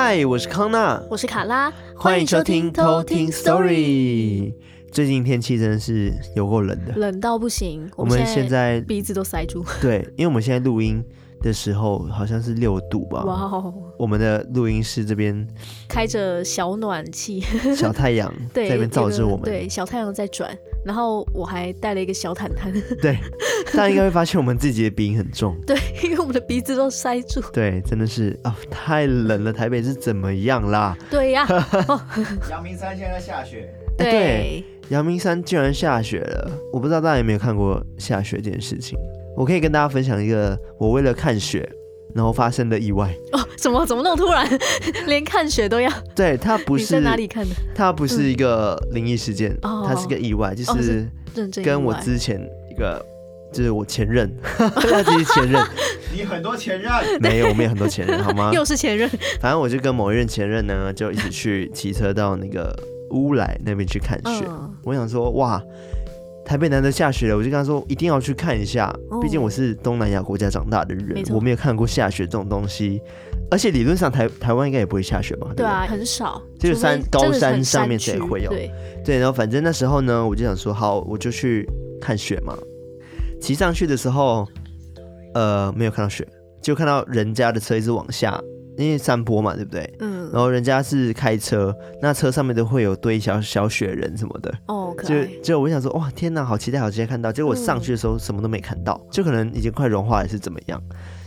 嗨，我是康娜，我是卡拉，欢迎收听偷听 Story。最近天气真的是有够冷的，冷到不行。我们现在鼻子都塞住。对，因为我们现在录音的时候好像是六度吧。哇哦！我们的录音室这边开着小暖气，小太阳 在那边照着我们。对，小太阳在转。然后我还带了一个小毯毯。对，大家应该会发现我们自己的鼻音很重。对，因为我们的鼻子都塞住。对，真的是啊、哦，太冷了。台北是怎么样啦？对呀。阳明山现在在下雪。对，阳明山居然下雪了。我不知道大家有没有看过下雪这件事情。我可以跟大家分享一个我为了看雪然后发生的意外。哦，怎么怎么那么突然？连看雪都要？对，它不是在哪里看的？它不是一个灵异事件，嗯、它是个意外，就是跟我之前一个，就是我前任，他自己前任。你很多前任？没有，我们有很多前任，好吗？又是前任。反正我就跟某一任前任呢，就一起去骑车到那个乌来那边去看雪。嗯、我想说，哇。台北难得下雪了，我就跟他说一定要去看一下。毕竟我是东南亚国家长大的人，没我没有看过下雪这种东西。而且理论上台台湾应该也不会下雪吧？对啊，很少，就是山高山上面才会有。对对，然后反正那时候呢，我就想说好，我就去看雪嘛。骑上去的时候，呃，没有看到雪，就看到人家的车一直往下。因为山坡嘛，对不对？嗯。然后人家是开车，那车上面都会有堆小小雪人什么的。哦，就就我想说，哇，天哪，好期待，好期待看到。结果我上去的时候什么都没看到，嗯、就可能已经快融化还是怎么样。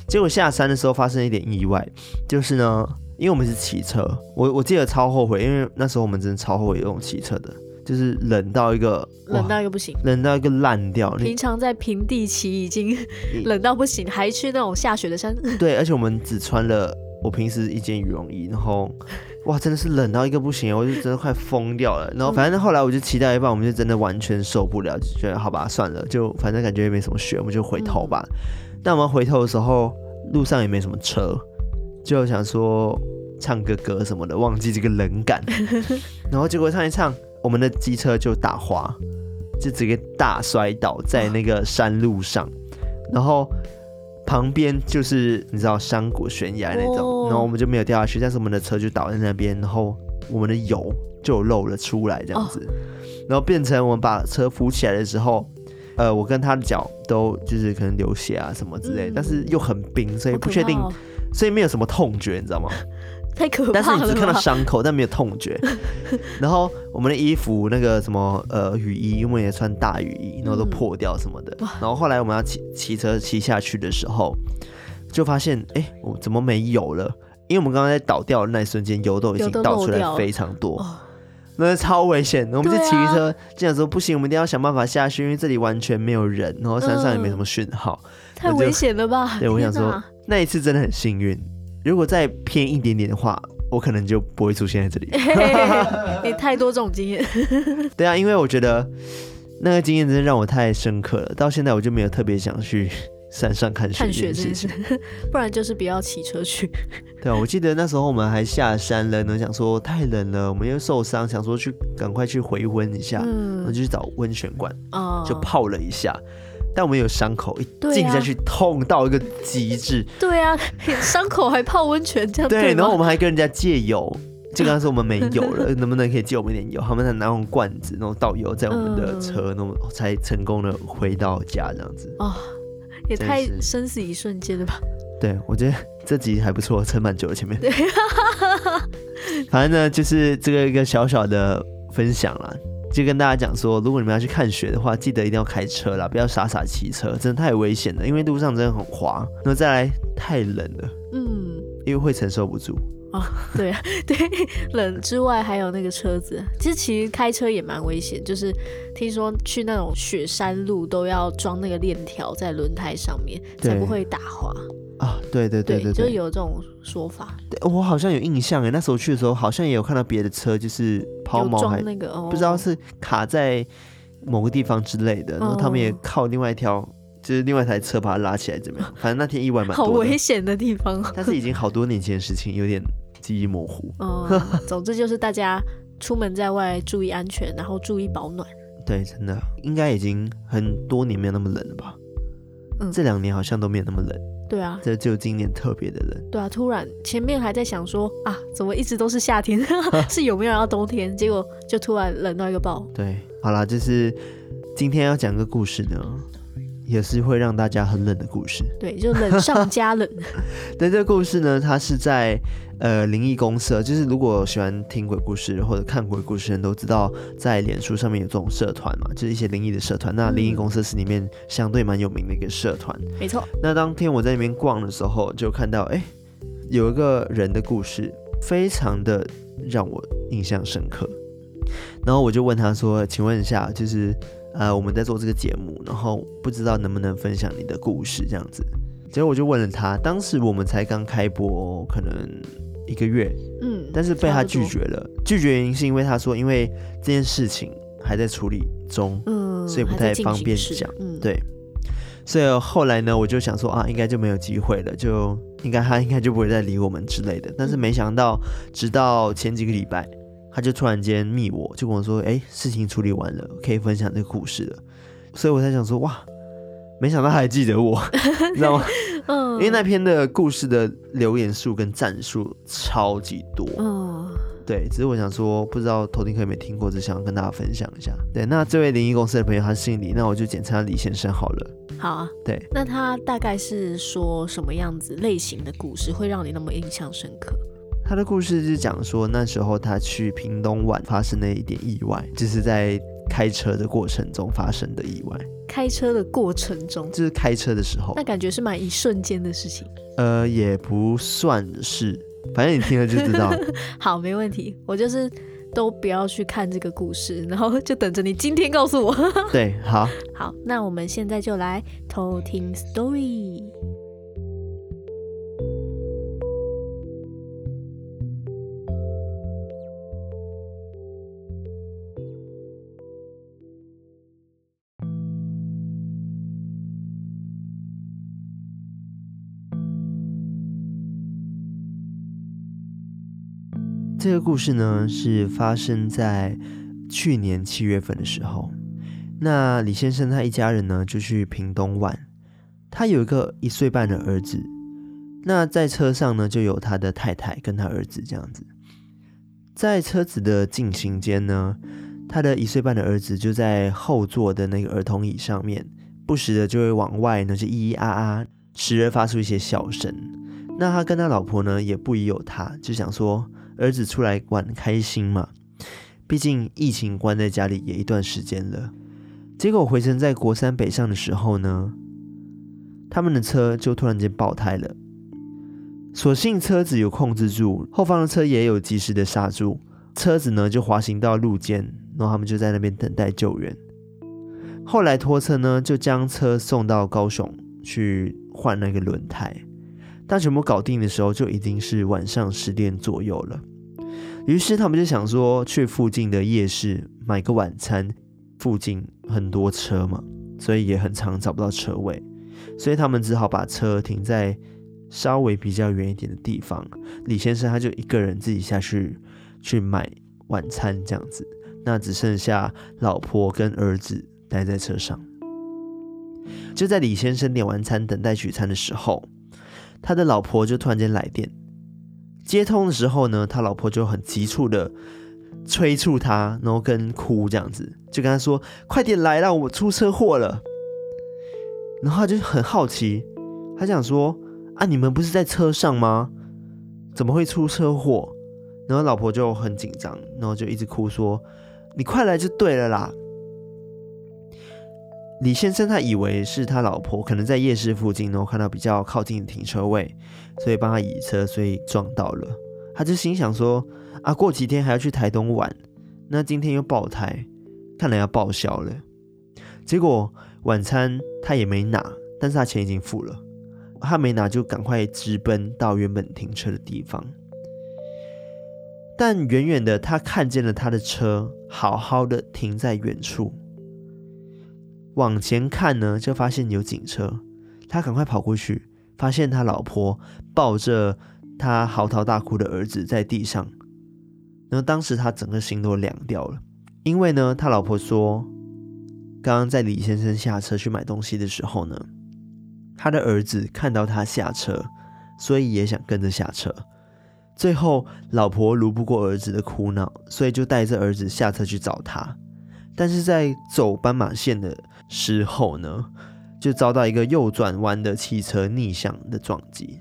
结果下山的时候发生一点意外，就是呢，因为我们是骑车，我我记得超后悔，因为那时候我们真的超后悔用骑车的，就是冷到一个冷到一个不行，冷到一个烂掉。平常在平地骑已经 冷到不行，还去那种下雪的山。对，而且我们只穿了。我平时一件羽绒衣，然后哇，真的是冷到一个不行，我就真的快疯掉了。然后反正后来我就骑到一半，我们就真的完全受不了，就觉得好吧，算了，就反正感觉也没什么雪，我们就回头吧。但我们回头的时候，路上也没什么车，就想说唱个歌什么的，忘记这个冷感。然后结果唱一唱，我们的机车就打滑，就直接大摔倒在那个山路上，然后。旁边就是你知道山谷悬崖那种，oh. 然后我们就没有掉下去，但是我们的车就倒在那边，然后我们的油就漏了出来这样子，oh. 然后变成我们把车扶起来的时候，呃，我跟他的脚都就是可能流血啊什么之类，嗯、但是又很冰，所以不确定，所以没有什么痛觉，你知道吗？太可怕了！但是你只看到伤口，但没有痛觉。然后我们的衣服那个什么呃雨衣，因为也穿大雨衣，然后都破掉什么的。嗯、然后后来我们要骑骑车骑下去的时候，就发现哎，我怎么没油了？因为我们刚刚在倒掉的那一瞬间，油都已经倒出来非常多，那超危险。我们就骑车，这样说不行，我们一定要想办法下去，因为这里完全没有人，然后山上也没什么讯号，嗯、太危险了吧？对，我想说那一次真的很幸运。如果再偏一点点的话，我可能就不会出现在这里。你太多这种经验。对啊，因为我觉得那个经验真的让我太深刻了，到现在我就没有特别想去 山上看雪。看雪，不然就是不要骑车去。对啊，我记得那时候我们还下山了呢，想说太冷了，我们又受伤，想说去赶快去回温一下，嗯、然后就去找温泉馆，哦、就泡了一下。但我们有伤口，一进下去痛到一个极致。对啊，伤口还泡温泉这样。对，然后我们还跟人家借油，就刚刚说我们没有了，能不能可以借我们点油？他们才拿用罐子，然后倒油在我们的车，那么才成功的回到家这样子。哦，也太生死一瞬间了吧？对，我觉得这集还不错，撑蛮久了前面。对，反正呢，就是这个一个小小的分享啦。就跟大家讲说，如果你们要去看雪的话，记得一定要开车啦，不要傻傻骑车，真的太危险了，因为路上真的很滑。那再来，太冷了，嗯，因为会承受不住。哦，对啊，对，冷之外还有那个车子，其实其实开车也蛮危险，就是听说去那种雪山路都要装那个链条在轮胎上面，才不会打滑。啊，对对对对，对，就是有这种说法。对，我好像有印象诶，那时候去的时候，好像也有看到别的车，就是抛锚还那个，哦、不知道是卡在某个地方之类的，然后他们也靠另外一条，就是另外一台车把它拉起来，怎么样？反正那天意外蛮多。好危险的地方。但是已经好多年前的事情，有点记忆模糊。嗯，总之就是大家出门在外注意安全，然后注意保暖。对，真的应该已经很多年没有那么冷了吧？嗯，这两年好像都没有那么冷。对啊，这就今年特别的冷。对啊，突然前面还在想说啊，怎么一直都是夏天，是有没有要冬天？结果就突然冷到一个爆。对，好啦，就是今天要讲个故事呢，也是会让大家很冷的故事。对，就冷上加冷。但这个故事呢，它是在呃灵异公社，就是如果喜欢听鬼故事或者看鬼故事的人都知道，在脸书上面有这种社团嘛，就是一些灵异的社团。那灵异公社是里面相对蛮有名的一个社团。没错。那当天我在那边逛的时候，就看到哎、欸，有一个人的故事，非常的让我印象深刻。然后我就问他说：“请问一下，就是。”呃，我们在做这个节目，然后不知道能不能分享你的故事这样子。结果我就问了他，当时我们才刚开播，可能一个月，嗯，但是被他拒绝了。拒绝原因是因为他说，因为这件事情还在处理中，嗯，所以不太方便讲，嗯，对。所以后来呢，我就想说啊，应该就没有机会了，就应该他应该就不会再理我们之类的。但是没想到，直到前几个礼拜。他就突然间密我，就跟我说：“哎、欸，事情处理完了，可以分享这个故事了。”所以我才想说：“哇，没想到他还记得我，你知道吗？嗯，因为那篇的故事的留言数跟赞数超级多。嗯，对，只是我想说，不知道头听客有没有听过，只想跟大家分享一下。对，那这位灵异公司的朋友，他姓李，那我就简称他李先生好了。好啊，对，那他大概是说什么样子类型的故事，会让你那么印象深刻？他的故事是讲说，那时候他去屏东玩，发生了一点意外，就是在开车的过程中发生的意外。开车的过程中，就是开车的时候，那感觉是蛮一瞬间的事情。呃，也不算是，反正你听了就知道。好，没问题，我就是都不要去看这个故事，然后就等着你今天告诉我。对，好，好，那我们现在就来偷听 story。这个故事呢，是发生在去年七月份的时候。那李先生他一家人呢，就去屏东玩。他有一个一岁半的儿子。那在车上呢，就有他的太太跟他儿子这样子。在车子的进行间呢，他的一岁半的儿子就在后座的那个儿童椅上面，不时的就会往外呢就咿咿啊啊，时而发出一些笑声。那他跟他老婆呢，也不疑有他，就想说。儿子出来玩开心嘛？毕竟疫情关在家里也一段时间了。结果回程在国三北上的时候呢，他们的车就突然间爆胎了。所幸车子有控制住，后方的车也有及时的刹住，车子呢就滑行到路肩，然后他们就在那边等待救援。后来拖车呢就将车送到高雄去换那个轮胎。当全部搞定的时候，就已经是晚上十点左右了。于是他们就想说，去附近的夜市买个晚餐。附近很多车嘛，所以也很常找不到车位，所以他们只好把车停在稍微比较远一点的地方。李先生他就一个人自己下去去买晚餐这样子，那只剩下老婆跟儿子待在车上。就在李先生点完餐等待取餐的时候，他的老婆就突然间来电。接通的时候呢，他老婆就很急促的催促他，然后跟哭这样子，就跟他说：“快点来啦，我出车祸了。”然后他就很好奇，他想说：“啊，你们不是在车上吗？怎么会出车祸？”然后老婆就很紧张，然后就一直哭说：“你快来就对了啦。”李先生他以为是他老婆可能在夜市附近，然后看到比较靠近的停车位，所以帮他移车，所以撞到了。他就心想说：啊，过几天还要去台东玩，那今天又爆胎，看来要报销了。结果晚餐他也没拿，但是他钱已经付了，他没拿就赶快直奔到原本停车的地方。但远远的他看见了他的车好好的停在远处。往前看呢，就发现有警车，他赶快跑过去，发现他老婆抱着他嚎啕大哭的儿子在地上。然后当时他整个心都凉掉了，因为呢，他老婆说，刚刚在李先生下车去买东西的时候呢，他的儿子看到他下车，所以也想跟着下车。最后，老婆如不过儿子的哭闹，所以就带着儿子下车去找他。但是在走斑马线的时候呢，就遭到一个右转弯的汽车逆向的撞击。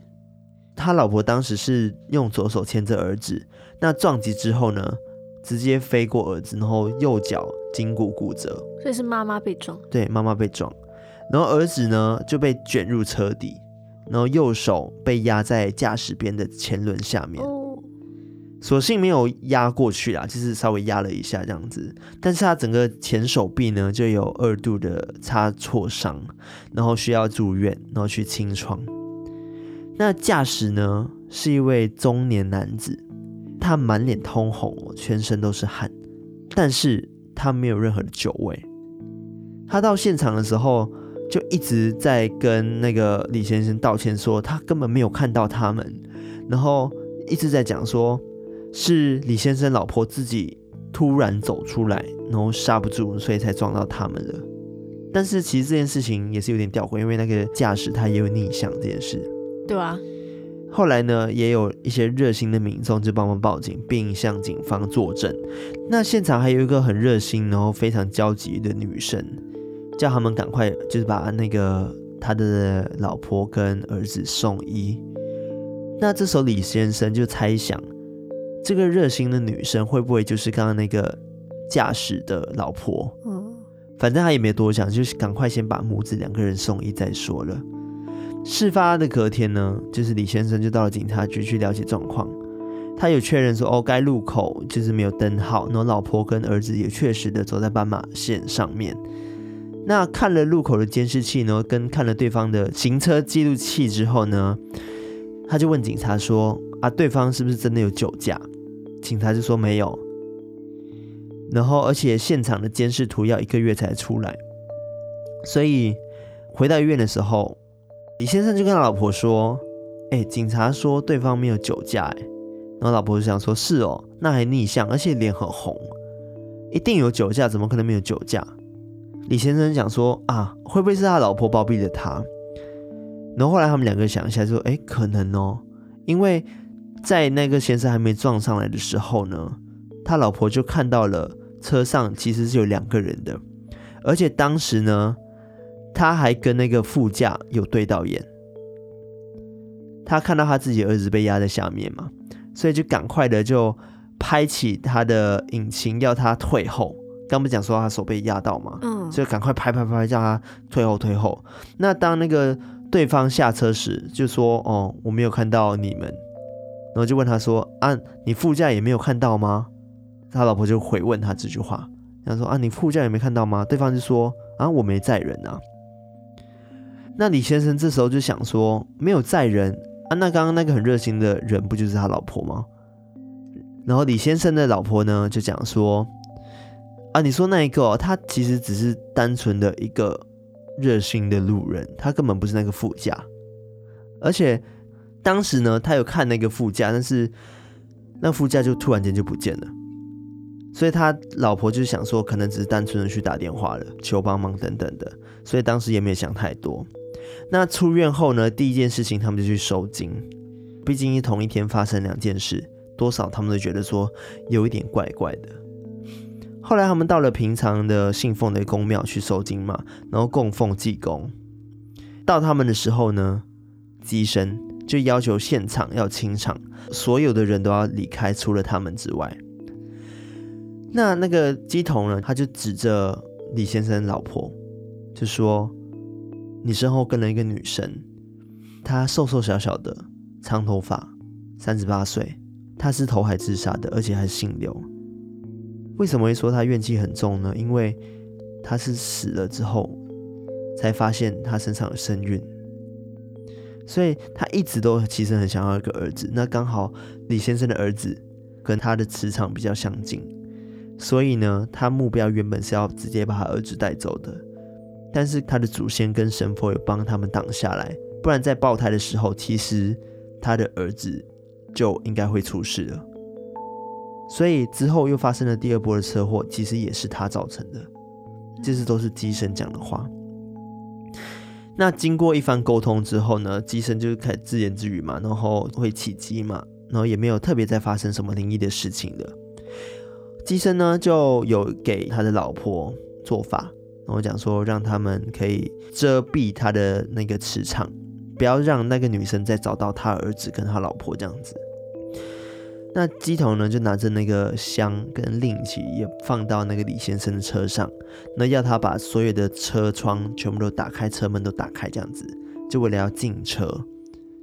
他老婆当时是用左手牵着儿子，那撞击之后呢，直接飞过儿子，然后右脚筋骨骨折。所以是妈妈被撞。对，妈妈被撞，然后儿子呢就被卷入车底。然后右手被压在驾驶边的前轮下面，所幸没有压过去啦，就是稍微压了一下这样子。但是他整个前手臂呢就有二度的擦挫伤，然后需要住院，然后去清创。那驾驶呢是一位中年男子，他满脸通红，全身都是汗，但是他没有任何的酒味。他到现场的时候，就一直在跟那个李先生道歉，说他根本没有看到他们，然后一直在讲说是李先生老婆自己突然走出来，然后刹不住，所以才撞到他们了。但是其实这件事情也是有点吊诡，因为那个驾驶他也有逆向这件事，对啊。后来呢，也有一些热心的民众就帮忙报警，并向警方作证。那现场还有一个很热心，然后非常焦急的女生。叫他们赶快，就是把那个他的老婆跟儿子送医。那这时候李先生就猜想，这个热心的女生会不会就是刚刚那个驾驶的老婆？嗯，反正他也没多想，就是赶快先把母子两个人送医再说了。事发的隔天呢，就是李先生就到了警察局去了解状况。他有确认说，哦，该路口就是没有灯号，然后老婆跟儿子也确实的走在斑马线上面。那看了路口的监视器呢，跟看了对方的行车记录器之后呢，他就问警察说：“啊，对方是不是真的有酒驾？”警察就说没有。然后，而且现场的监视图要一个月才出来，所以回到医院的时候，李先生就跟他老婆说：“哎，警察说对方没有酒驾。”哎，然后老婆就想说：“是哦，那还逆向，而且脸很红，一定有酒驾，怎么可能没有酒驾？”李先生讲说啊，会不会是他老婆包庇了他？然后后来他们两个想一下说，哎，可能哦，因为在那个先生还没撞上来的时候呢，他老婆就看到了车上其实是有两个人的，而且当时呢，他还跟那个副驾有对到眼，他看到他自己儿子被压在下面嘛，所以就赶快的就拍起他的引擎，要他退后。刚不讲说他手被压到嘛？嗯，所以赶快拍拍拍，叫他退后退后。那当那个对方下车时，就说：“哦，我没有看到你们。”然后就问他说：“啊，你副驾也没有看到吗？”他老婆就回问他这句话，他说：“啊，你副驾也没看到吗？”对方就说：“啊，我没载人啊。”那李先生这时候就想说：“没有载人啊，那刚刚那个很热心的人不就是他老婆吗？”然后李先生的老婆呢就讲说。啊，你说那一个哦，他其实只是单纯的一个热心的路人，他根本不是那个副驾。而且当时呢，他有看那个副驾，但是那副驾就突然间就不见了。所以他老婆就想说，可能只是单纯的去打电话了，求帮忙等等的。所以当时也没有想太多。那出院后呢，第一件事情他们就去收金，毕竟是同一天发生两件事，多少他们都觉得说有一点怪怪的。后来他们到了平常的信奉的宫庙去收金嘛，然后供奉济公。到他们的时候呢，乩身就要求现场要清场，所有的人都要离开，除了他们之外。那那个乩童呢，他就指着李先生老婆，就说：“你身后跟了一个女生，她瘦瘦小小的，长头发，三十八岁，她是投海自杀的，而且还是姓刘。”为什么会说她怨气很重呢？因为她是死了之后才发现他身上有身孕，所以他一直都其实很想要一个儿子。那刚好李先生的儿子跟他的磁场比较相近，所以呢，他目标原本是要直接把他儿子带走的，但是他的祖先跟神佛有帮他们挡下来，不然在爆胎的时候，其实他的儿子就应该会出事了。所以之后又发生了第二波的车祸，其实也是他造成的，这是都是乩身讲的话。那经过一番沟通之后呢，机身就开始自言自语嘛，然后会起机嘛，然后也没有特别再发生什么灵异的事情的。机身呢就有给他的老婆做法，然后讲说让他们可以遮蔽他的那个磁场，不要让那个女生再找到他儿子跟他老婆这样子。那乩童呢，就拿着那个香跟令旗，也放到那个李先生的车上，那要他把所有的车窗全部都打开，车门都打开，这样子，就为了要进车。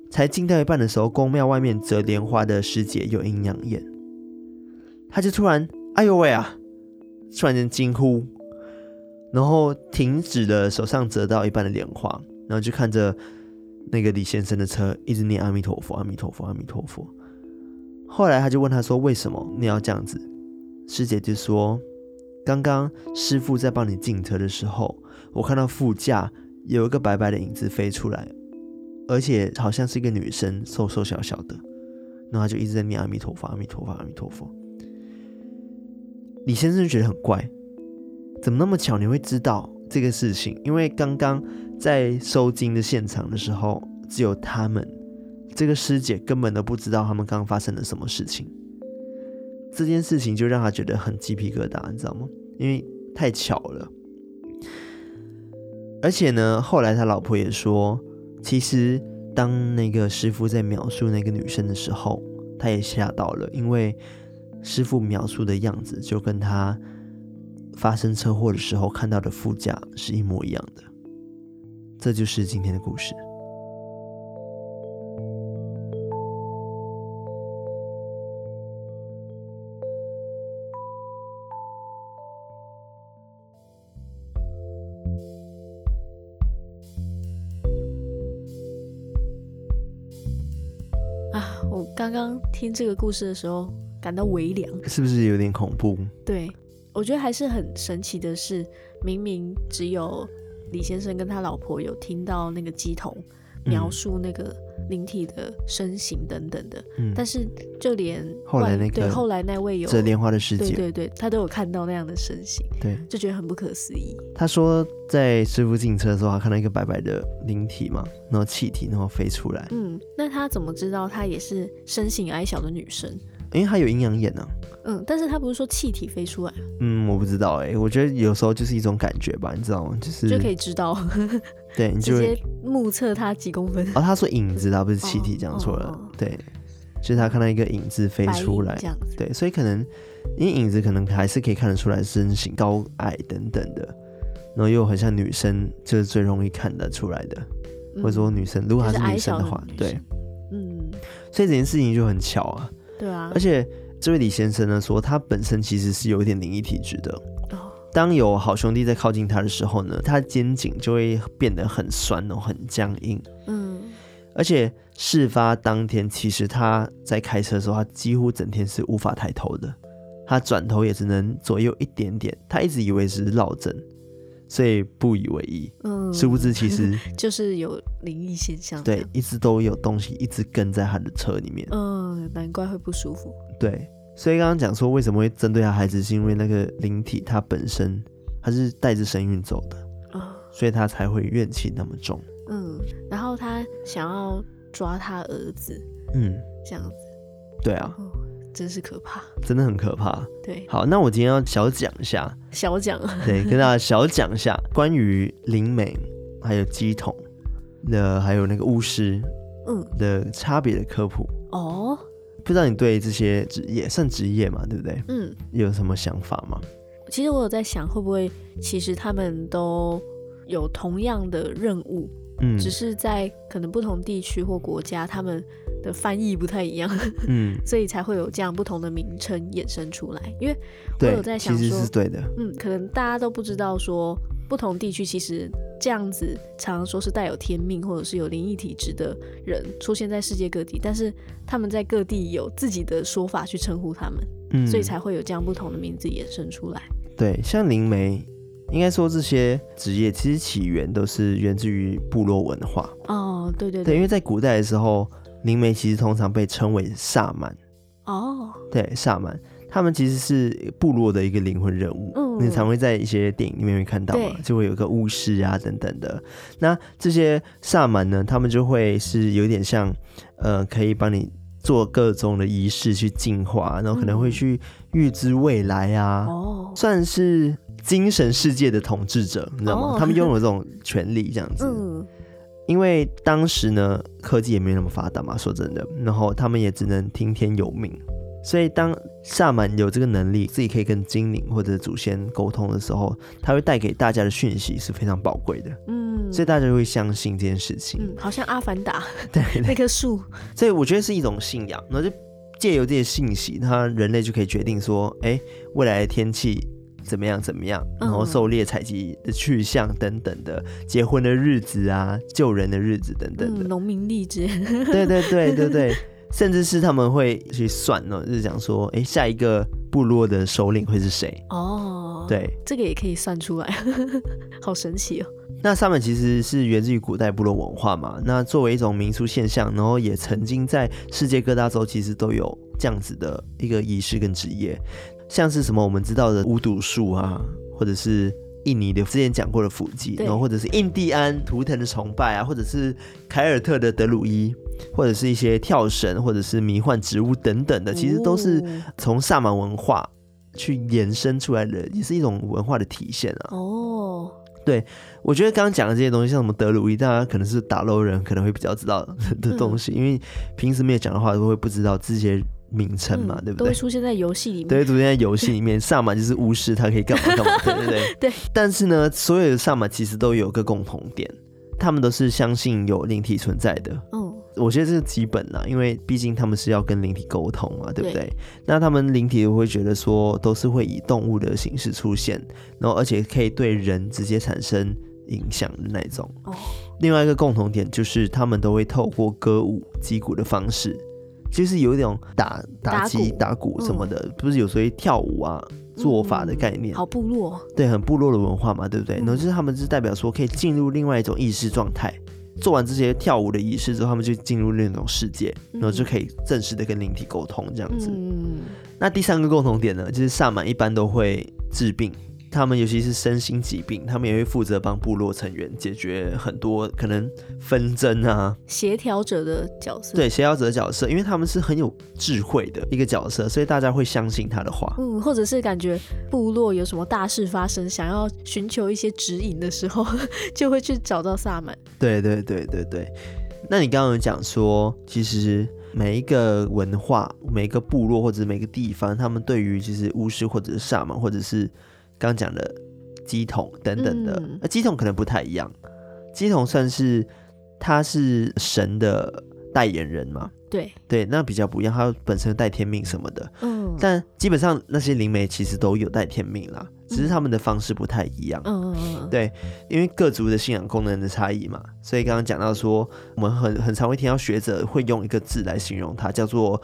才进到一半的时候，宫庙外面折莲花的师姐有阴阳眼，他就突然，哎呦喂啊！突然间惊呼，然后停止了手上折到一半的莲花，然后就看着那个李先生的车，一直念阿弥陀佛，阿弥陀佛，阿弥陀佛。后来他就问他说：“为什么你要这样子？”师姐就说：“刚刚师父在帮你进车的时候，我看到副驾有一个白白的影子飞出来，而且好像是一个女生，瘦瘦小小的。然后他就一直在念阿弥陀佛，阿弥陀佛，阿弥陀佛。”李先生觉得很怪，怎么那么巧你会知道这个事情？因为刚刚在收金的现场的时候，只有他们。这个师姐根本都不知道他们刚刚发生了什么事情，这件事情就让他觉得很鸡皮疙瘩，你知道吗？因为太巧了。而且呢，后来他老婆也说，其实当那个师傅在描述那个女生的时候，他也吓到了，因为师傅描述的样子就跟他发生车祸的时候看到的副驾是一模一样的。这就是今天的故事。刚刚听这个故事的时候，感到微凉，是不是有点恐怖？对，我觉得还是很神奇的是，明明只有李先生跟他老婆有听到那个乩童描述那个灵体的身形等等的，嗯、但是就连后来那个对后来那位有折莲花的师姐，对对对，他都有看到那样的身形，对，就觉得很不可思议。他说在师傅进车的时候，他看到一个白白的灵体嘛，然后气体然后飞出来，嗯，那他怎么知道她也是身形矮小的女生？因为他有阴阳眼呢、啊。嗯，但是他不是说气体飞出来？嗯，我不知道哎、欸，我觉得有时候就是一种感觉吧，你知道吗？就是就可以知道，对，你就直接目测他几公分。哦，他说影子，他不是气体，讲错了。对，就是他看到一个影子飞出来，这样子。对，所以可能因为影子可能还是可以看得出来身形高矮等等的，然后又很像女生，就是最容易看得出来的。嗯、或者说女生，如果她是女生的话，的对，嗯，所以这件事情就很巧啊。对啊，而且。这位李先生呢说，他本身其实是有一点灵异体质的。当有好兄弟在靠近他的时候呢，他的肩颈就会变得很酸哦，很僵硬。嗯，而且事发当天，其实他在开车的时候，他几乎整天是无法抬头的，他转头也只能左右一点点。他一直以为是落枕，所以不以为意。嗯，殊不知其实 就是有灵异现象。对，一直都有东西一直跟在他的车里面。嗯，难怪会不舒服。对，所以刚刚讲说为什么会针对他孩子，是因为那个灵体他本身他是带着神韵走的所以他才会怨气那么重。嗯，然后他想要抓他儿子，嗯，这样子。对啊、哦，真是可怕，真的很可怕。对，好，那我今天要小讲一下，小讲，对，跟大家小讲一下 关于灵媒还有乩童的，还有那个巫师，嗯的差别的科普。哦。不知道你对这些职业算职业嘛？对不对？嗯，有什么想法吗？其实我有在想，会不会其实他们都有同样的任务，嗯，只是在可能不同地区或国家，他们的翻译不太一样，嗯，所以才会有这样不同的名称衍生出来。因为我有在想说，其实是对的，嗯，可能大家都不知道说。不同地区其实这样子，常常说是带有天命或者是有灵异体质的人出现在世界各地，但是他们在各地有自己的说法去称呼他们，嗯，所以才会有这样不同的名字衍生出来。对，像灵媒，应该说这些职业其实起源都是源自于部落文化。哦，对对对，对，因为在古代的时候，灵媒其实通常被称为萨满。哦，对，萨满，他们其实是部落的一个灵魂人物。嗯。哦，你常会在一些电影里面会看到嘛，就会有个巫师啊等等的。那这些萨满呢，他们就会是有点像，呃，可以帮你做各种的仪式去净化，然后可能会去预知未来啊，哦，算是精神世界的统治者，你知道吗？哦他们拥有这种 权利，这样子。嗯，因为当时呢，科技也没那么发达嘛，说真的，然后他们也只能听天由命。所以，当萨满有这个能力，自己可以跟精灵或者祖先沟通的时候，他会带给大家的讯息是非常宝贵的。嗯，所以大家就会相信这件事情。嗯，好像阿凡达 对，那棵树，所以我觉得是一种信仰，然后就借由这些信息，他人类就可以决定说，哎，未来的天气怎么样怎么样，然后狩猎采集的去向等等的，结婚的日子啊，救人的日子等等的，嗯，农民历之类的。对对对对对。甚至是他们会去算呢，就是讲说，哎，下一个部落的首领会是谁？哦，对，这个也可以算出来，好神奇哦。那萨满其实是源自于古代部落文化嘛，那作为一种民俗现象，然后也曾经在世界各大洲其实都有这样子的一个仪式跟职业，像是什么我们知道的巫毒术啊，或者是印尼的之前讲过的伏击，然后或者是印第安图腾的崇拜啊，或者是凯尔特的德鲁伊。或者是一些跳绳，或者是迷幻植物等等的，其实都是从萨满文化去延伸出来的，也是一种文化的体现啊。哦，对，我觉得刚刚讲的这些东西，像什么德鲁伊，大家可能是打漏人可能会比较知道的东西，嗯、因为平时没有讲的话，都会不知道这些名称嘛，嗯、对不对？都会出现在游戏里面，对，出现在游戏里面。萨满就是巫师，他可以干嘛干嘛，对不对？对。但是呢，所有的萨满其实都有个共同点，他们都是相信有灵体存在的。嗯。我觉得这是基本啦，因为毕竟他们是要跟灵体沟通嘛，对不对？对，那他们灵体会觉得说，都是会以动物的形式出现，然后而且可以对人直接产生影响的那种。哦。另外一个共同点就是，他们都会透过歌舞、击鼓的方式，就是有一种打打击、打鼓什么的，嗯、不是有时候跳舞啊做法的概念。好部落。对，很部落的文化嘛，对不对？嗯、然后就是他们是代表说，可以进入另外一种意识状态。做完这些跳舞的仪式之后，他们就进入另一种世界，然后就可以正式的跟灵体沟通这样子。嗯，那第三个共同点呢，就是萨满一般都会治病。他们尤其是身心疾病，他们也会负责帮部落成员解决很多可能纷争啊，协调者的角色。对，协调者的角色，因为他们是很有智慧的一个角色，所以大家会相信他的话。嗯，或者是感觉部落有什么大事发生，想要寻求一些指引的时候，就会去找到萨满。对对对对对。那你刚刚有讲说，其实每一个文化、每一个部落或者每个地方，他们对于其实巫师或者是萨满或者是刚讲的鸡桶等等的，呃、嗯，乩童可能不太一样。鸡桶算是他是神的代言人嘛？对对，那比较不一样，他本身带天命什么的。嗯，但基本上那些灵媒其实都有带天命啦，只是他们的方式不太一样。嗯嗯嗯，对，因为各族的信仰功能的差异嘛，所以刚刚讲到说，我们很很常会听到学者会用一个字来形容它，叫做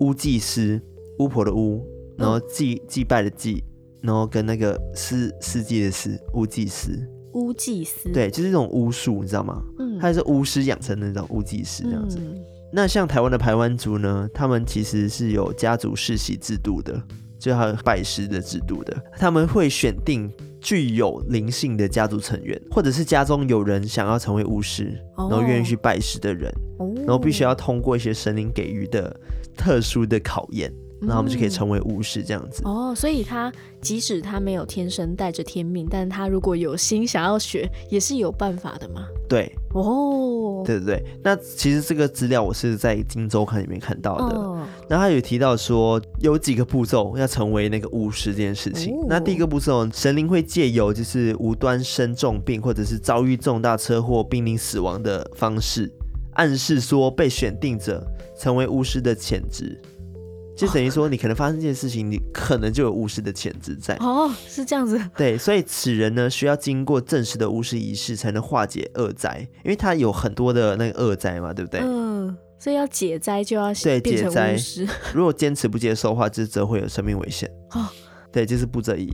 巫祭师，巫婆的巫，然后祭祭拜的祭。然后跟那个司司机的司巫祭司，巫祭司，对，就是这种巫术，你知道吗？嗯，他是巫师养成的那种巫祭司这样子。嗯、那像台湾的排湾族呢，他们其实是有家族世袭制度的，就还有拜师的制度的。他们会选定具有灵性的家族成员，或者是家中有人想要成为巫师，然后愿意去拜师的人，哦、然后必须要通过一些神灵给予的特殊的考验。那我们就可以成为巫师这样子、嗯、哦，所以他即使他没有天生带着天命，但他如果有心想要学，也是有办法的嘛。对，哦，对对对。那其实这个资料我是在《金周刊》里面看到的。哦、那他有提到说有几个步骤要成为那个巫师这件事情。哦、那第一个步骤，神灵会借由就是无端生重病，或者是遭遇重大车祸、濒临死亡的方式，暗示说被选定者成为巫师的潜质。就等于说，你可能发生这件事情，你可能就有巫师的潜质在。哦，是这样子。对，所以此人呢，需要经过正式的巫师仪式，才能化解恶灾，因为他有很多的那个恶灾嘛，对不对？嗯，所以要解灾就要对变成巫师。如果坚持不接受的话，就则会有生命危险。哦，对，这是步骤一。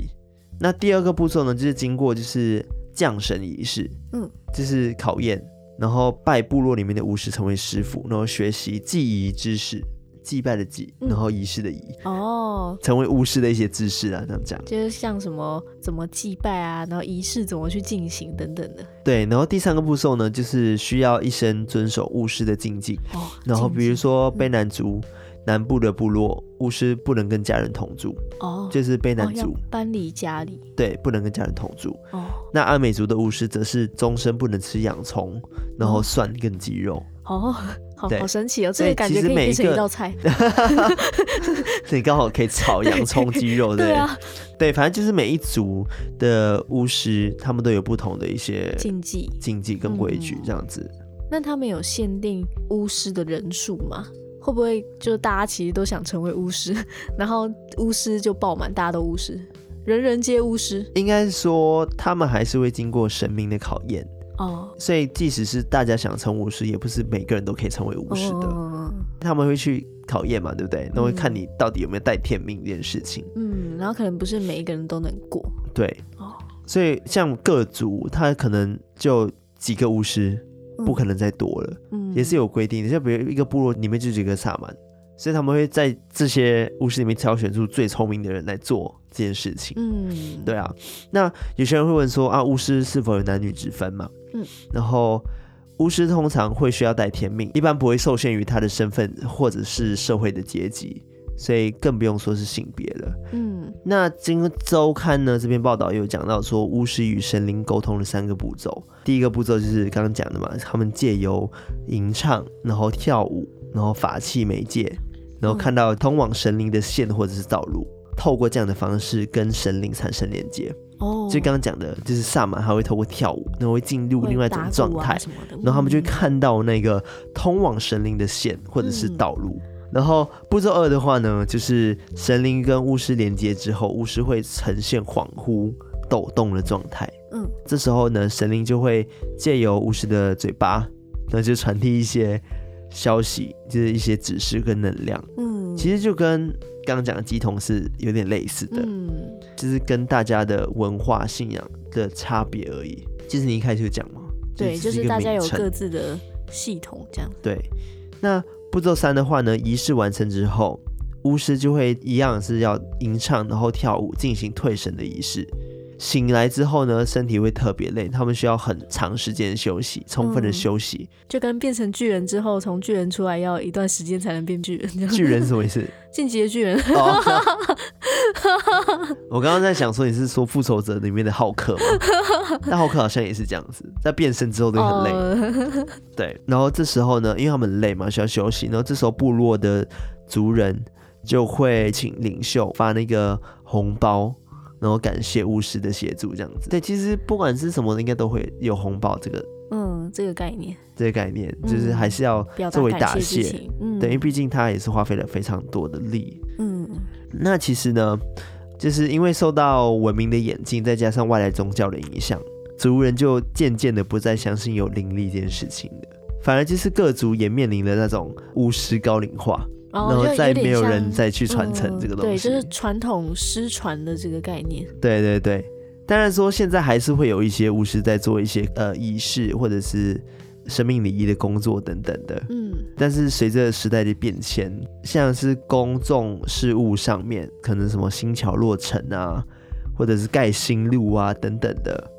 那第二个步骤呢，就是经过就是降神仪式，嗯，就是考验，然后拜部落里面的巫师成为师傅，然后学习技艺知识。祭拜的祭，嗯然后仪式的仪，哦，成为巫师的一些知识啊，这样讲。就是像什么怎么祭拜啊，然后仪式怎么去进行等等的。对，然后第三个步骤呢，就是需要一生遵守巫师的禁忌。哦，然后比如说嗯卑南族、南部的部落，巫师不能跟家人同住，哦，就是卑南族，搬离家里对，不能跟家人同住。哦那阿美族的巫师则是终身不能吃洋葱，然后蒜跟鸡肉。哦，好好神奇哦，这个感觉可以变成一道菜。所以刚好可以炒洋葱、鸡肉，对对啊，对，反正就是每一族的巫师，他们都有不同的一些禁忌。禁忌跟规矩嗯，这样子。那他们有限定巫师的人数吗？会不会就大家其实都想成为巫师，然后巫师就爆满，大家都巫师，人人皆巫师应该是说，他们还是会经过神明的考验，哦。所以即使是大家想成巫师，也不是每个人都可以成为巫师的。哦他们会去考验嘛，对不对？那会看你到底有没有带天命这件事情。嗯，然后可能不是每一个人都能过对，哦，所以像各族，他可能就几个巫师，嗯不可能再多了，嗯也是有规定的。就比如一个部落里面就几个萨满，所以他们会在这些巫师里面挑选出最聪明的人来做这件事情。嗯，对啊，那有些人会问说啊，巫师是否有男女之分嘛？嗯，然后巫师通常会需要带天命，一般不会受限于他的身份或者是社会的阶级，所以更不用说是性别了。嗯那《今周刊》呢这篇报道有讲到说，巫师与神灵沟通的三个步骤。第一个步骤就是刚刚讲的嘛，他们借由吟唱，然后跳舞，然后法器媒介，然后看到通往神灵的线或者是道路，透过这样的方式跟神灵产生连接。哦，就刚刚讲的，就是萨满还会透过跳舞，然后会进入另外一种状态然后他们就会嗯看到那个通往神灵的线或者是嗯道路。然后步骤二的话呢，就是神灵跟巫师连接之后，巫师会呈现恍惚、抖动的状态。嗯这时候呢，神灵就会借由巫师的嘴巴，那就传递一些消息，就是一些指示跟能量。嗯，其实就跟刚刚讲的鸡同是有点类似的。嗯就是跟大家的文化信仰的差别而已。其实你一开始就讲嘛，对，就是大家有各自的系统这样。对。那步骤三的话呢，仪式完成之后，巫师就会一样是要吟唱，然后跳舞进行退神的仪式。醒来之后呢，身体会特别累，他们需要很长时间休息，充分的嗯休息。就跟变成巨人之后，从巨人出来要一段时间才能变巨人。巨人是什么意思？进击的巨人，哦，我刚刚在想说你是说复仇者里面的浩克吗？但浩克好像也是这样子，在变身之后都很累。哦 对，然后这时候呢，因为他们累嘛，需要休息。然后这时候部落的族人就会请领袖发那个红包，然后感谢巫师的协助，这样子。对，其实不管是什么，应该都会有红包这个嗯，这个概念这个概念，嗯就是还是要作为答感谢。嗯，等于毕竟他也是花费了非常多的力。嗯那其实呢，就是因为受到文明的演进，再加上外来宗教的影响，族人就渐渐的不再相信有灵力这件事情了。反而就是各族也面临了那种巫师高龄化，哦然后再没有人再去传承这个东西嗯对，就是传统失传的这个概念。对对对，当然说现在还是会有一些巫师在做一些呃仪式或者是生命礼仪的工作等等的，嗯。但是随着时代的变迁，像是公众事务上面，可能什么新桥落成啊，或者是盖新路啊等等的，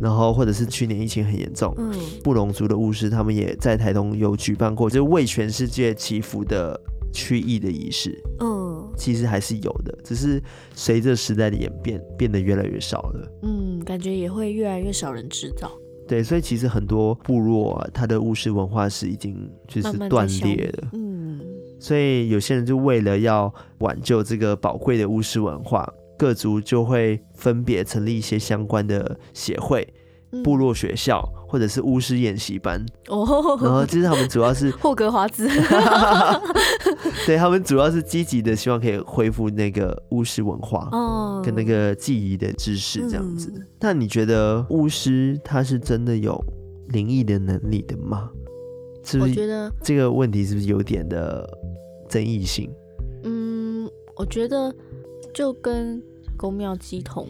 然后或者是去年疫情很严重，嗯布隆族的巫师他们也在台东有举办过，就是为全世界祈福的驱疫的仪式，嗯。其实还是有的，只是随着时代的演变，变得越来越少了。嗯，感觉也会越来越少人知道，对，所以其实很多部落啊，它的巫师文化是已经就是断裂了。嗯。所以有些人就为了要挽救这个宝贵的巫师文化，各族就会分别成立一些相关的协会、嗯部落学校或者是巫师演习班。然哦，后其实他们主要是 霍格华兹，对他们主要是积极的，希望可以恢复那个巫师文化哦，跟那个记忆的知识这样子嗯。那你觉得巫师他是真的有灵异的能力的吗？是不是我觉得，这个问题是不是有点的争议性？嗯，我觉得就跟宫庙鸡同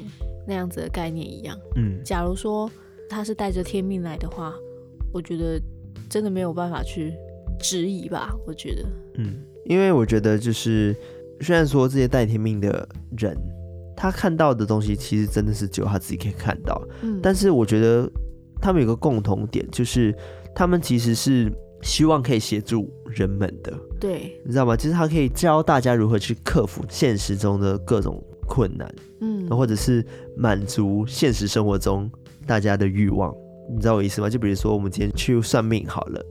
那样子的概念一样。嗯，假如说他是带着天命来的话，我觉得真的没有办法去质疑吧。我觉得，嗯，因为我觉得就是虽然说这些带天命的人，他看到的东西其实真的是只有他自己可以看到，嗯，但是我觉得他们有个共同点，就是他们其实是希望可以协助人们的，对，你知道吗？就是他可以教大家如何去克服现实中的各种困难，嗯，或者是满足现实生活中大家的欲望，你知道我意思吗？就比如说我们今天去算命好了，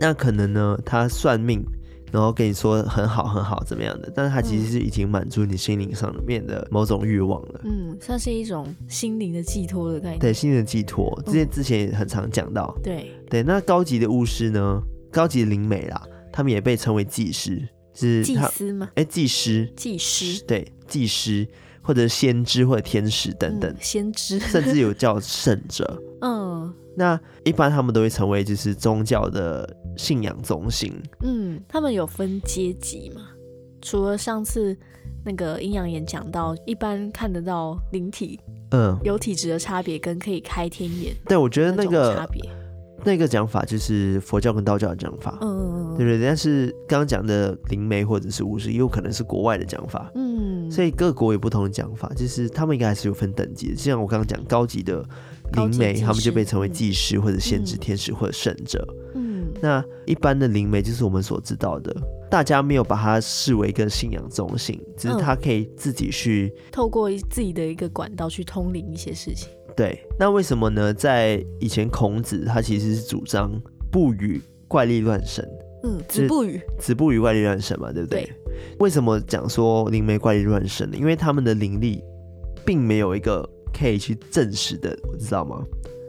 那可能呢，他算命。然后跟你说很好很好怎么样的，但是他其实是已经满足你心灵上面的某种欲望了。嗯，算是一种心灵的寄托的概念。对，心灵的寄托，之前之前也很常讲到。嗯、对对，那高级的巫师呢？高级的灵媒啦，他们也被称为祭师，是祭司吗？哎，祭师，祭师，对，祭师或者先知或者天使等等，嗯、先知，甚至有叫圣者。嗯，那一般他们都会成为就是宗教的。信仰中心，嗯，他们有分阶级吗？除了上次那个阴阳眼讲到，一般看得到灵体，嗯，有体质的差别跟可以开天眼，对，我觉得那个差别，那个讲法就是佛教跟道教的讲法，嗯对不，对？对，但是刚刚讲的灵媒或者是巫师，也有可能是国外的讲法，嗯，所以各国有不同的讲法，就是他们应该还是有分等级的，就像我刚刚讲高级的灵媒，他们就被称为祭师或者先知天使或者圣者，嗯。那一般的灵媒就是我们所知道的，大家没有把它视为一个信仰中心，只是他可以自己去、嗯、透过自己的一个管道去通灵一些事情。对，那为什么呢？在以前孔子他其实是主张不与怪力乱神，嗯，子不语，子不与怪力乱神嘛，对不对？对，为什么讲说灵媒怪力乱神呢？因为他们的灵力并没有一个可以去证实的，你知道吗？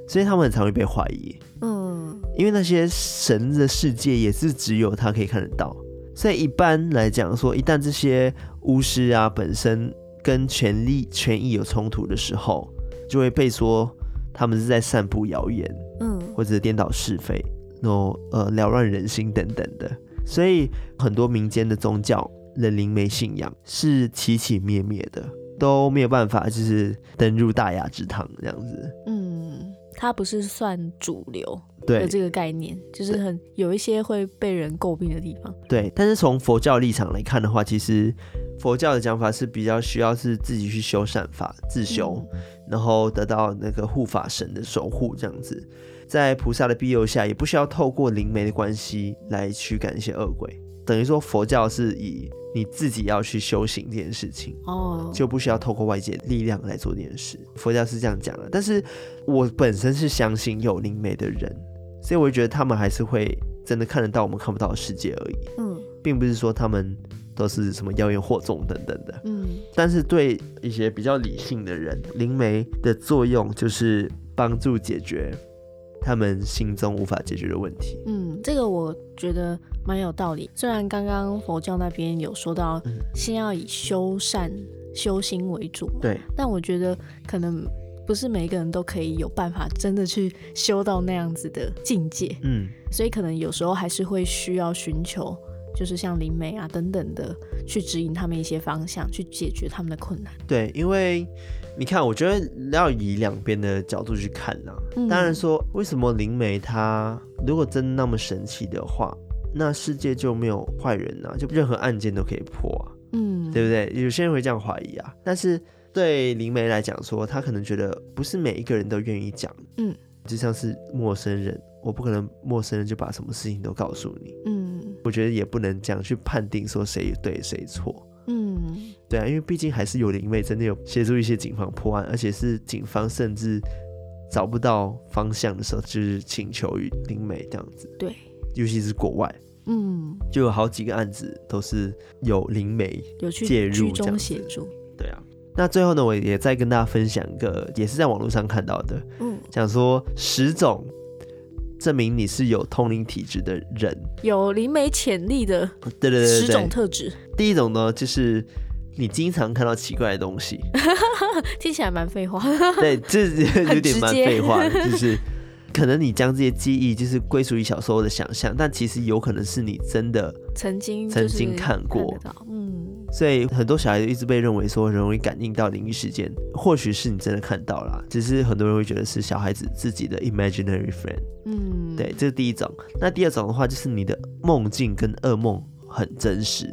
所以他们很常会被怀疑。嗯，因为那些神的世界也是只有他可以看得到，所以一般来讲说，一旦这些巫师啊本身跟权力、权益有冲突的时候，就会被说他们是在散布谣言，嗯，或者颠倒是非，然后呃扰乱人心等等的。所以很多民间的宗教的灵媒信仰是起起灭灭的，都没有办法就是登入大雅之堂这样子。嗯。它不是算主流的这个概念，就是很有一些会被人诟病的地方。对，但是从佛教立场来看的话，其实佛教的讲法是比较需要是自己去修善法、自修，嗯、然后得到那个护法神的守护，这样子，在菩萨的庇佑下，也不需要透过灵媒的关系来驱赶一些恶鬼。等于说佛教是以你自己要去修行这件事情哦，就不需要透过外界力量来做这件事。佛教是这样讲的，但是我本身是相信有灵媒的人，所以我觉得他们还是会真的看得到我们看不到的世界而已。嗯，并不是说他们都是什么妖言惑众等等的。嗯，但是对一些比较理性的人，灵媒的作用就是帮助解决他们心中无法解决的问题。嗯，这个我觉得蛮有道理。虽然刚刚佛教那边有说到，先要以修善、修心为主，对，但我觉得可能不是每一个人都可以有办法真的去修到那样子的境界。嗯，所以可能有时候还是会需要寻求，就是像灵媒啊等等的，去指引他们一些方向，去解决他们的困难。对，因为。你看，我觉得要以两边的角度去看啦、啊。嗯、当然说，为什么灵媒他如果真那么神奇的话，那世界就没有坏人啊，就任何案件都可以破啊，嗯，对不对？有些人会这样怀疑啊。但是对灵媒来讲说，他可能觉得不是每一个人都愿意讲，嗯，就像是陌生人，我不可能陌生人就把什么事情都告诉你，嗯，我觉得也不能这样去判定说谁对谁错。嗯，对啊，因为毕竟还是有灵媒真的有协助一些警方破案，而且是警方甚至找不到方向的时候，就是请求于灵媒这样子。对，尤其是国外，嗯，就有好几个案子都是有灵媒有去介入这样协助。对啊，那最后呢，我也再跟大家分享一个，也是在网络上看到的，嗯，讲说十种。证明你是有通灵体质的人，有灵媒潜力的，对对对，十种特质。第一种呢，就是你经常看到奇怪的东西，听起来蛮废话。对，这有点蛮废话，就是可能你将这些记忆就是归属于小时候的想象，但其实有可能是你真的曾经曾经看过，嗯。所以很多小孩子一直被认为说很容易感应到灵异事件，或许是你真的看到了，只是很多人会觉得是小孩子自己的 imaginary friend。嗯，对，这是第一种。那第二种的话，就是你的梦境跟噩梦很真实。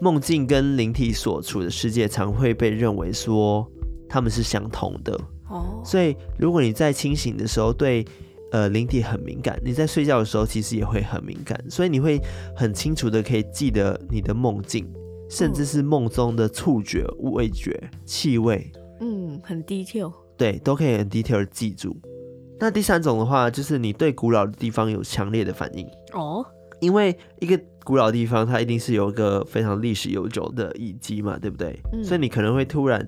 梦境跟灵体所处的世界常会被认为说他们是相同的。哦，所以如果你在清醒的时候对呃灵体很敏感，你在睡觉的时候其实也会很敏感，所以你会很清楚的可以记得你的梦境，甚至是梦中的触觉、味觉、气味。嗯，很 detail。对，都可以很 detail 的记住。那第三种的话，就是你对古老的地方有强烈的反应哦，因为一个古老的地方，它一定是有一个非常历史悠久的遗迹嘛，对不对？嗯，所以你可能会突然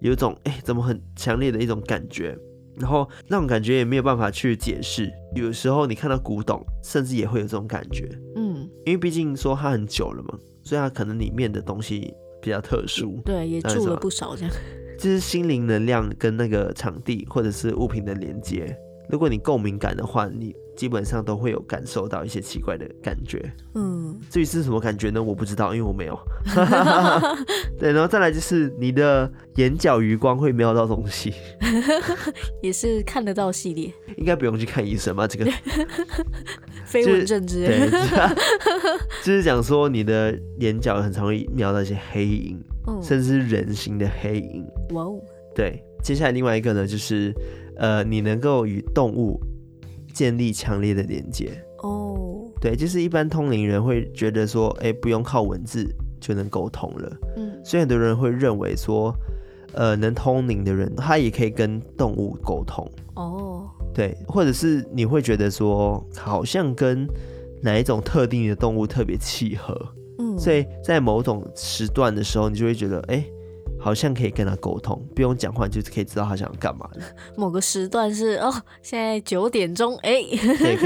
有一种，哎，怎么很强烈的一种感觉，然后那种感觉也没有办法去解释。有时候你看到古董，甚至也会有这种感觉，嗯，因为毕竟说它很久了嘛，所以它可能里面的东西比较特殊，对，也住了不少这样。就是心灵能量跟那个场地或者是物品的连接，如果你够敏感的话，你基本上都会有感受到一些奇怪的感觉。嗯，至于是什么感觉呢？我不知道，因为我没有。对，然后再来就是你的眼角余光会瞄到东西，也是看得到系列，应该不用去看医生吧？这个 飞蚊症之类。对，就是讲说你的眼角很常会瞄到一些黑影。甚至是人形的黑影。哇哦！对，接下来另外一个呢，就是呃，你能够与动物建立强烈的连接。哦，对，就是一般通灵人会觉得说，哎，不用靠文字就能沟通了。嗯，所以很多人会认为说，呃，能通灵的人，他也可以跟动物沟通。哦，对，或者是你会觉得说，好像跟哪一种特定的动物特别契合。所以在某种时段的时候，你就会觉得，哎、欸，好像可以跟他沟通，不用讲话，就是可以知道他想要干嘛的。某个时段是哦，现在九点钟，哎、欸，对，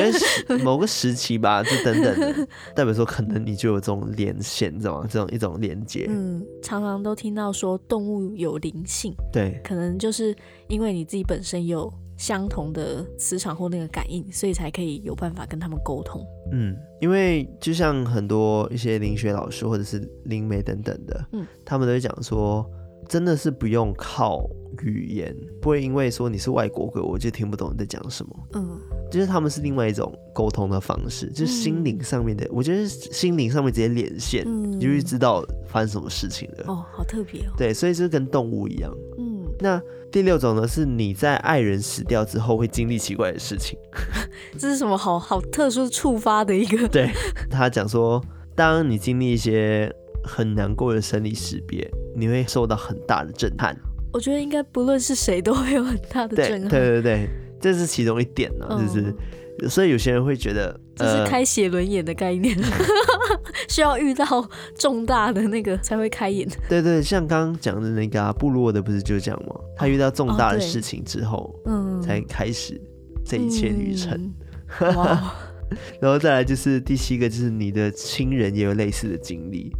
跟 某个时期吧，就等等的，代表说可能你就有这种连线，你知道吗？这种一种连接。嗯，常常都听到说动物有灵性，对，可能就是因为你自己本身有相同的磁场或那个感应，所以才可以有办法跟他们沟通。嗯，因为就像很多一些灵学老师或者是灵媒等等的，嗯，他们都会讲说，真的是不用靠语言，不会因为说你是外国鬼，我就听不懂你在讲什么。嗯，就是他们是另外一种沟通的方式，就是心灵上面的，嗯、我觉得心灵上面直接连线，嗯、你就会知道发生什么事情了。哦，好特别哦。对，所以就是跟动物一样。嗯，那第六种呢，是你在爱人死掉之后会经历奇怪的事情。这是什么好好特殊触发的一个？对，他讲说，当你经历一些很难过的生离死别，你会受到很大的震撼。我觉得应该不论是谁都会有很大的震撼。对对对对，这是其中一点呢、就是所以有些人会觉得这是开写轮眼的概念，呃、需要遇到重大的那个才会开眼。对对，像刚刚讲的那个、啊、部落的不是就这样吗？他遇到重大的事情之后，嗯、哦，才开始这一切旅程。然后再来就是第七个，就是你的亲人也有类似的经历。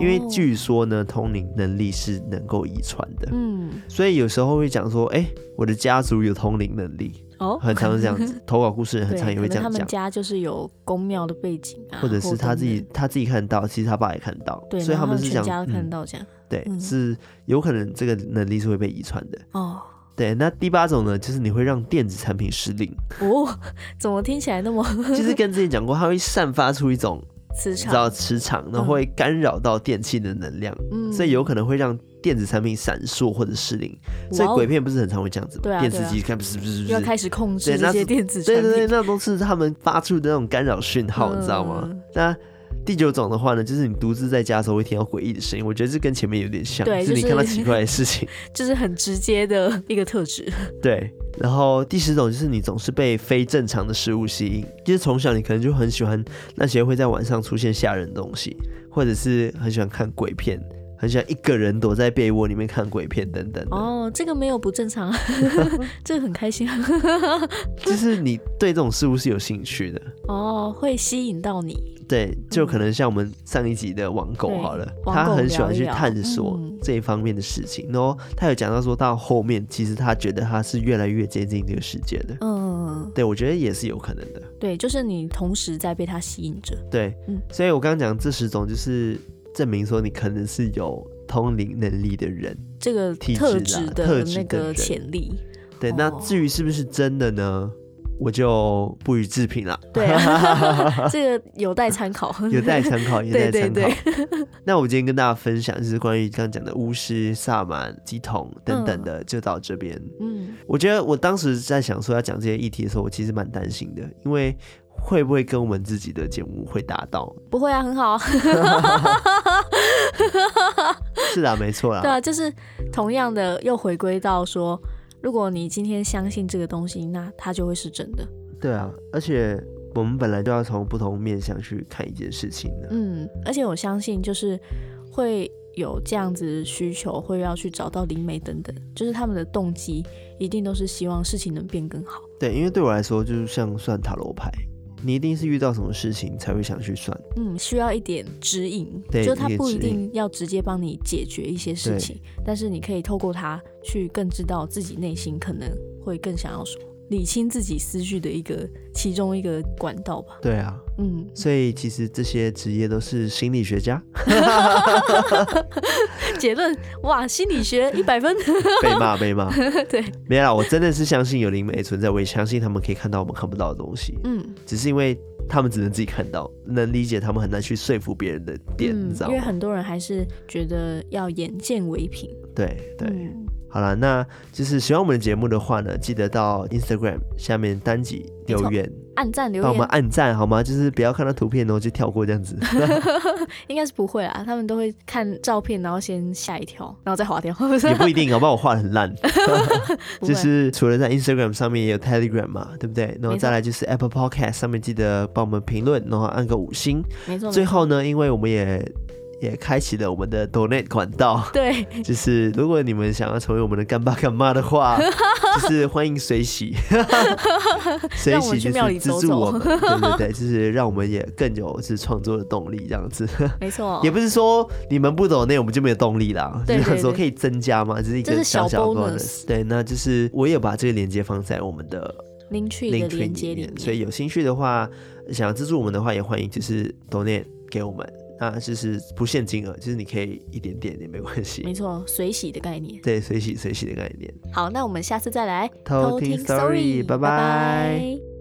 因为据说呢，通灵能力是能够遗传的，嗯，所以有时候会讲说，哎，我的家族有通灵能力，哦，很常这样子，投稿故事人很常也会这样讲，他们家就是有宫庙的背景啊，或者是他自己他自己看到，其实他爸也看到，对，所以他们是这样，家看到这样，对，是有可能这个能力是会被遗传的，哦，对，那第八种呢，就是你会让电子产品失灵，哦，怎么听起来那么，就是跟之前讲过，它会散发出一种。磁场，知道磁场，然后会干扰到电器的能量，嗯，所以有可能会让电子产品闪烁或者失灵。所以鬼片不是很常会这样子吗？电视机看不是不是要开始控制这些电子产品，对对对，那都是他们发出的那种干扰讯号，你知道吗？那第九种的话呢，就是你独自在家的时候会听到诡异的声音，我觉得这跟前面有点像，就是你看到奇怪的事情，就是很直接的一个特质。对。然后第十种就是你总是被非正常的事物吸引，就是从小你可能就很喜欢那些会在晚上出现吓人的东西，或者是很喜欢看鬼片，很喜欢一个人躲在被窝里面看鬼片等等。哦，这个没有不正常，这个很开心。就是你对这种事物是有兴趣的哦，会吸引到你。对，就可能像我们上一集的网狗好了，嗯、他很喜欢去探索这一方面的事情，嗯、然后他有讲到说到后面，其实他觉得他是越来越接近这个世界的。嗯，对，我觉得也是有可能的。对，就是你同时在被他吸引着。对，嗯，所以我刚刚讲这十种，就是证明说你可能是有通灵能力的人，这个特质的那个潜力。对，那至于是不是真的呢？我就不予置评了。对啊，这个有待参考，有待参考，有待参考。对对对。那我今天跟大家分享就是关于刚刚讲的巫师、萨满、鸡桶等等的，就到这边。嗯，我觉得我当时在想说要讲这些议题的时候，我其实蛮担心的，因为会不会跟我们自己的节目会达到？不会啊，很好。是啊，没错啦。对啊，就是同样的，又回归到说。如果你今天相信这个东西，那它就会是真的。对啊，而且我们本来就要从不同面向去看一件事情的。嗯，而且我相信就是会有这样子需求，会要去找到灵媒等等，就是他们的动机一定都是希望事情能变更好。对，因为对我来说，就是像算塔罗牌。你一定是遇到什么事情才会想去算？嗯，需要一点指引，对，就他不一定要直接帮你解决一些事情，但是你可以透过他去更知道自己内心可能会更想要什么。理清自己思绪的一个其中一个管道吧。对啊，嗯，所以其实这些职业都是心理学家。结论哇，心理学一百分。被 骂被骂。对，没啦，我真的是相信有灵媒存在，我也相信他们可以看到我们看不到的东西。嗯，只是因为他们只能自己看到，能理解他们很难去说服别人的点，嗯、你知道吗？因为很多人还是觉得要眼见为凭。对对。嗯好了，那就是喜欢我们的节目的话呢，记得到 Instagram 下面单集留言，按赞留言，帮我们按赞好吗？就是不要看到图片然后就跳过这样子。应该是不会啊，他们都会看照片，然后先吓一跳，然后再划掉。也不一定，好不好？我画的很烂。就是除了在 Instagram 上面也有 Telegram 嘛，对不对？然后再来就是 Apple Podcast 上面记得帮我们评论，然后按个五星。没错。最后呢，因为我们也。也开启了我们的 Donate 管道，对，就是如果你们想要成为我们的干爸干妈的话，就是欢迎随喜，随喜就是资助我们，对对对，就是让我们也更有是创作的动力，这样子，没错，也不是说你们不 Donate 我们就没有动力啦，就是说可以增加嘛，这是一个小小 bonus，对，那就是我也把这个链接放在我们的 Linktree 的链接里面，所以有兴趣的话，想要资助我们的话，也欢迎就是 Donate 给我们。那就是不限金额，就是你可以一点点也没关系。没错，随喜的概念。对，随喜随喜的概念。好，那我们下次再来偷听 story，拜拜。